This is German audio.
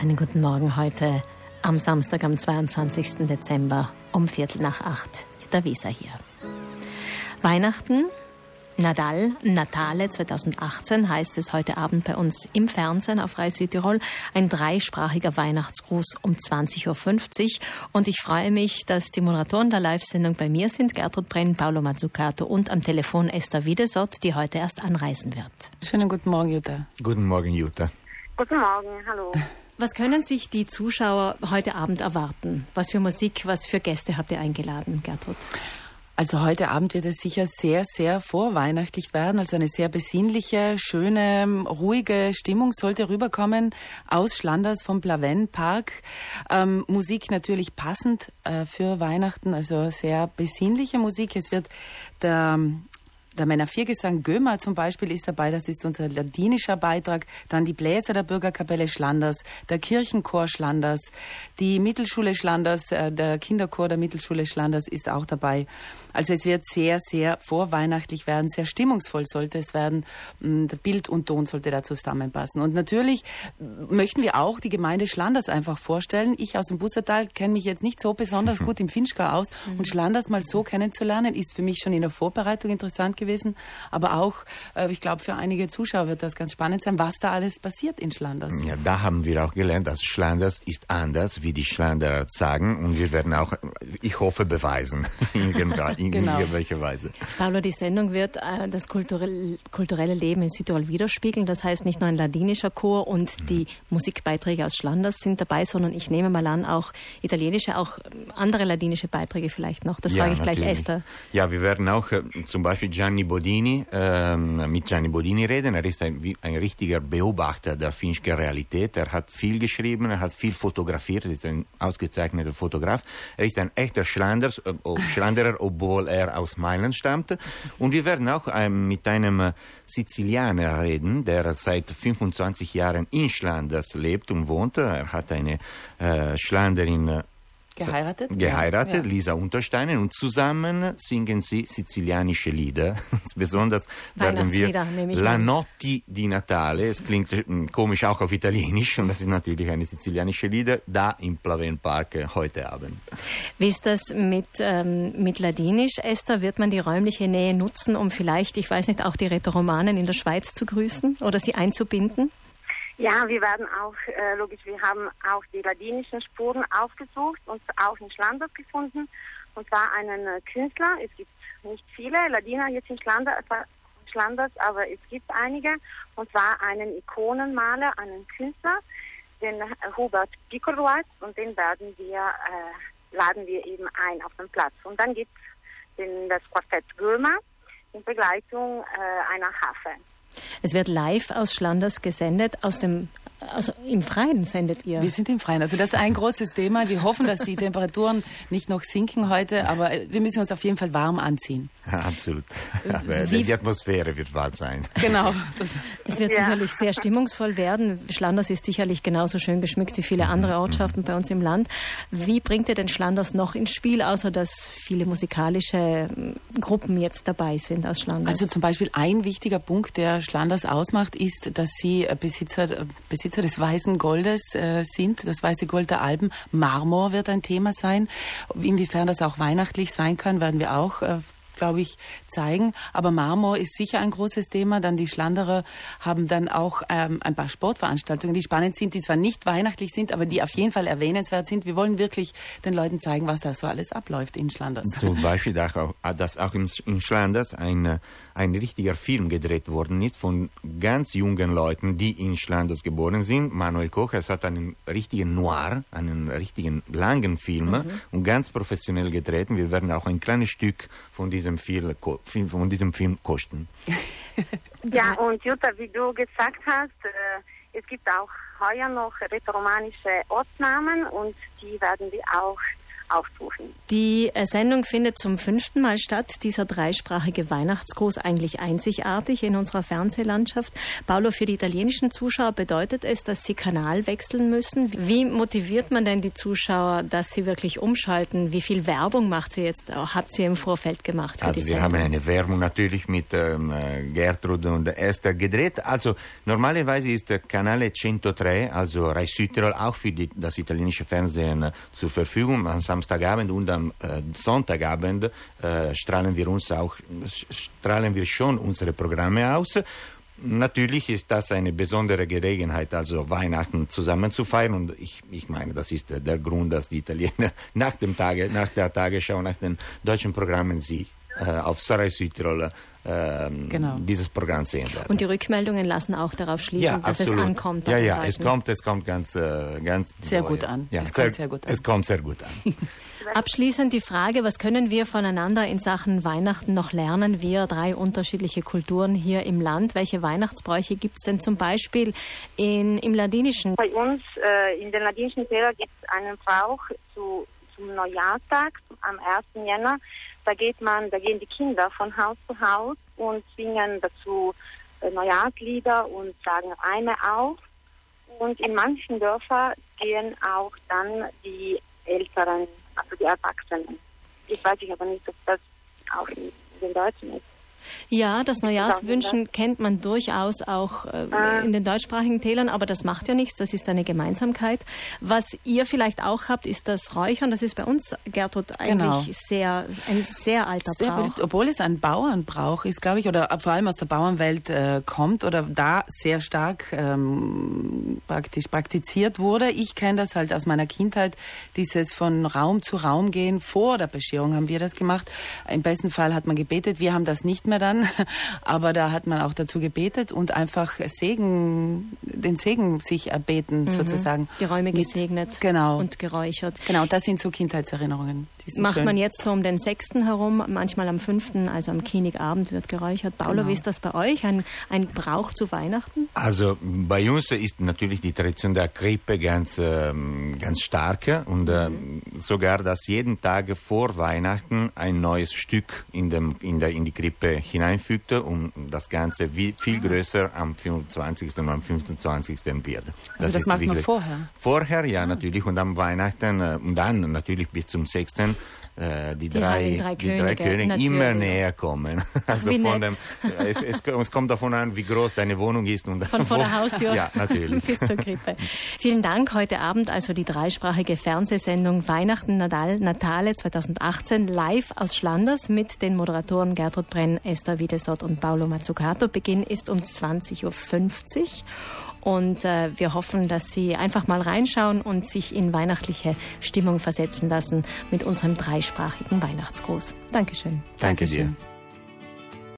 Einen guten Morgen heute am Samstag, am 22. Dezember um Viertel nach acht. Ist der Weser hier. Weihnachten, Nadal, Natale 2018 heißt es heute Abend bei uns im Fernsehen auf Reis Südtirol. Ein dreisprachiger Weihnachtsgruß um 20.50 Uhr. Und ich freue mich, dass die Moderatoren der Live-Sendung bei mir sind, Gertrud Brenn, Paolo Mazzucato und am Telefon Esther Wiedesott, die heute erst anreisen wird. Schönen guten Morgen, Jutta. Guten Morgen, Jutta. Guten Morgen, hallo. Was können sich die Zuschauer heute Abend erwarten? Was für Musik, was für Gäste habt ihr eingeladen, Gertrud? Also heute Abend wird es sicher sehr, sehr vorweihnachtlich werden. Also eine sehr besinnliche, schöne, ruhige Stimmung sollte rüberkommen aus Schlanders vom Plaven Park. Ähm, Musik natürlich passend äh, für Weihnachten, also sehr besinnliche Musik. Es wird der der Männer Viergesang Gömer zum Beispiel ist dabei, das ist unser ladinischer Beitrag. Dann die Bläser der Bürgerkapelle Schlanders, der Kirchenchor Schlanders, die Mittelschule Schlanders, äh, der Kinderchor der Mittelschule Schlanders ist auch dabei. Also es wird sehr, sehr vorweihnachtlich werden, sehr stimmungsvoll sollte es werden. Mm, Bild und Ton sollte da zusammenpassen. Und natürlich möchten wir auch die Gemeinde Schlanders einfach vorstellen. Ich aus dem Bussertal kenne mich jetzt nicht so besonders gut im Finchgau aus. Und Schlanders mal so kennenzulernen, ist für mich schon in der Vorbereitung interessant gewesen. Aber auch, äh, ich glaube, für einige Zuschauer wird das ganz spannend sein, was da alles passiert in Schlanders. Ja, da haben wir auch gelernt, dass Schlanders ist anders, wie die Schlanderer sagen. Und wir werden auch, ich hoffe, beweisen, in, genau. irgendwelcher Weise. Paolo, die Sendung wird äh, das kulturelle, kulturelle Leben in Südtirol widerspiegeln. Das heißt, nicht nur ein ladinischer Chor und mhm. die Musikbeiträge aus Schlanders sind dabei, sondern ich nehme mal an, auch italienische, auch andere ladinische Beiträge vielleicht noch. Das ja, frage ich natürlich. gleich Esther. Ja, wir werden auch äh, zum Beispiel Gian Gianni Bodini, ähm, mit Gianni Bodini reden. Er ist ein, ein richtiger Beobachter der finischen Realität. Er hat viel geschrieben, er hat viel fotografiert, er ist ein ausgezeichneter Fotograf. Er ist ein echter Schlanders, äh, Schlanderer, obwohl er aus Mailand stammte. Und wir werden auch ähm, mit einem äh, Sizilianer reden, der seit 25 Jahren in Schlanders lebt und wohnt. Er hat eine äh, Schlanderin äh, Geheiratet? Geheiratet, ja. Lisa Untersteinen. Und zusammen singen sie sizilianische Lieder. Besonders werden wir La Notti di Natale. Es klingt hm, komisch auch auf Italienisch und das ist natürlich eine sizilianische Lieder, da im Plaven Park heute Abend. Wie ist das mit, ähm, mit Ladinisch, Esther? Wird man die räumliche Nähe nutzen, um vielleicht, ich weiß nicht, auch die Rätoromanen in der Schweiz zu grüßen oder sie einzubinden? Ja, wir werden auch, äh, logisch, wir haben auch die ladinischen Spuren aufgesucht und auch in Schlanders gefunden. Und zwar einen äh, Künstler, es gibt nicht viele Ladiner jetzt in Schlanders, äh, Schlanders, aber es gibt einige. Und zwar einen Ikonenmaler, einen Künstler, den äh, Hubert Piccolroat, und den werden wir, äh, laden wir eben ein auf den Platz. Und dann gibt es das Quartett Gömer in Begleitung äh, einer Hafe. Es wird live aus Schlanders gesendet, aus dem also im Freien sendet ihr? Wir sind im Freien. Also das ist ein großes Thema. Wir hoffen, dass die Temperaturen nicht noch sinken heute, aber wir müssen uns auf jeden Fall warm anziehen. Ja, absolut. Ja, die Atmosphäre wird warm sein. Genau. es wird ja. sicherlich sehr stimmungsvoll werden. Schlanders ist sicherlich genauso schön geschmückt wie viele andere mhm. Ortschaften bei uns im Land. Wie bringt ihr denn Schlanders noch ins Spiel, außer dass viele musikalische hm, Gruppen jetzt dabei sind aus Schlanders? Also zum Beispiel ein wichtiger Punkt, der Schlanders ausmacht, ist, dass sie Besitzer, Besitzer Besitzer des weißen Goldes äh, sind, das weiße Gold der Alpen. Marmor wird ein Thema sein. Inwiefern das auch weihnachtlich sein kann, werden wir auch äh, glaube ich, zeigen. Aber Marmor ist sicher ein großes Thema. Dann die Schlanderer haben dann auch ähm, ein paar Sportveranstaltungen, die spannend sind, die zwar nicht weihnachtlich sind, aber die auf jeden Fall erwähnenswert sind. Wir wollen wirklich den Leuten zeigen, was da so alles abläuft in Schlanders. Zum Beispiel, dass auch in Schlanders ein, ein richtiger Film gedreht worden ist von ganz jungen Leuten, die in Schlanders geboren sind. Manuel Koch, er hat einen richtigen Noir, einen richtigen langen Film mhm. und ganz professionell gedreht. Wir werden auch ein kleines Stück von diesem diesem Film, von diesem Film kosten. ja, und Jutta, wie du gesagt hast, äh, es gibt auch heuer noch rätoromanische Ortsnamen und die werden wir auch aufzurufen. Die äh, Sendung findet zum fünften Mal statt. Dieser dreisprachige Weihnachtsgruß eigentlich einzigartig in unserer Fernsehlandschaft. Paolo, für die italienischen Zuschauer bedeutet es, dass sie Kanal wechseln müssen. Wie motiviert man denn die Zuschauer, dass sie wirklich umschalten? Wie viel Werbung macht sie jetzt? Habt ihr im Vorfeld gemacht? also wir haben eine Werbung natürlich mit ähm, Gertrud und Esther gedreht. Also normalerweise ist der Kanal 103, also Rai Südtirol, auch für die, das italienische Fernsehen äh, zur Verfügung. Am Samstagabend und am äh, Sonntagabend äh, strahlen wir uns auch, strahlen wir schon unsere Programme aus. Natürlich ist das eine besondere Gelegenheit, also Weihnachten zusammen zu feiern. Und ich, ich meine, das ist der Grund, dass die Italiener nach dem Tage, nach der Tagesschau, nach den deutschen Programmen sie äh, auf Sarai Südtirol ähm, genau. dieses Programm sehen werden. Und die Rückmeldungen lassen auch darauf schließen, ja, dass absolut. es ankommt. Ja, ja, es kommt, es kommt ganz, äh, ganz sehr gut an. Ja, es, sehr, kommt sehr gut an. es kommt sehr gut an. Abschließend die Frage, was können wir voneinander in Sachen Weihnachten noch lernen? Wir drei unterschiedliche Kulturen hier im Land. Welche Weihnachtsbräuche gibt es denn zum Beispiel in, im Ladinischen? Bei uns äh, in den ladinischen Fehler gibt es einen Brauch zu, zum Neujahrstag am 1. Jänner. Da geht man, da gehen die Kinder von Haus zu Haus und singen dazu äh, Neujahrslieder und sagen Reime auf. Und in manchen Dörfern gehen auch dann die Älteren, also die Erwachsenen. Ich weiß ich aber nicht, ob das auch in den Deutschen ist. Ja, das Neujahrswünschen kennt man durchaus auch äh, ah. in den deutschsprachigen Tälern, aber das macht ja nichts, das ist eine Gemeinsamkeit. Was ihr vielleicht auch habt, ist das Räuchern. Das ist bei uns, Gertrud, eigentlich genau. sehr, ein sehr alter sehr Brauch. Beliebt, obwohl es ein Bauernbrauch ist, glaube ich, oder vor allem aus der Bauernwelt äh, kommt oder da sehr stark ähm, praktisch praktiziert wurde. Ich kenne das halt aus meiner Kindheit, dieses von Raum zu Raum gehen. Vor der Bescherung haben wir das gemacht. Im besten Fall hat man gebetet. Wir haben das nicht mehr dann, aber da hat man auch dazu gebetet und einfach Segen, den Segen sich erbeten mhm. sozusagen. Die Räume gesegnet genau. und geräuchert. Genau, das sind so Kindheitserinnerungen. Macht schön. man jetzt so um den 6. herum, manchmal am 5., also am Königabend wird geräuchert. Paolo, genau. wie ist das bei euch? Ein, ein Brauch zu Weihnachten? Also bei uns ist natürlich die Tradition der Krippe ganz, ähm, ganz stark und äh, mhm. sogar, dass jeden Tag vor Weihnachten ein neues Stück in, dem, in, der, in die Krippe hineinfügte und das Ganze viel, viel ah. größer am 24. und am 25. wird. Das, also das macht man vorher? Vorher, ja, ah. natürlich. Und am Weihnachten äh, und dann natürlich bis zum 6 äh, die, die, drei, drei die Könige, drei Könige immer näher kommen. Also von dem, es, es, es, kommt davon an, wie groß deine Wohnung ist. Und von vor der Haustür ja, natürlich. bis zur Krippe. Vielen Dank. Heute Abend also die dreisprachige Fernsehsendung Weihnachten Nadal, Natale 2018 live aus Schlanders mit den Moderatoren Gertrud Brenn, Esther Wiedesott und Paolo Mazzucato. Beginn ist um 20.50 Uhr. Und äh, wir hoffen, dass Sie einfach mal reinschauen und sich in weihnachtliche Stimmung versetzen lassen mit unserem dreisprachigen Weihnachtsgruß. Dankeschön. Danke Dankeschön. dir.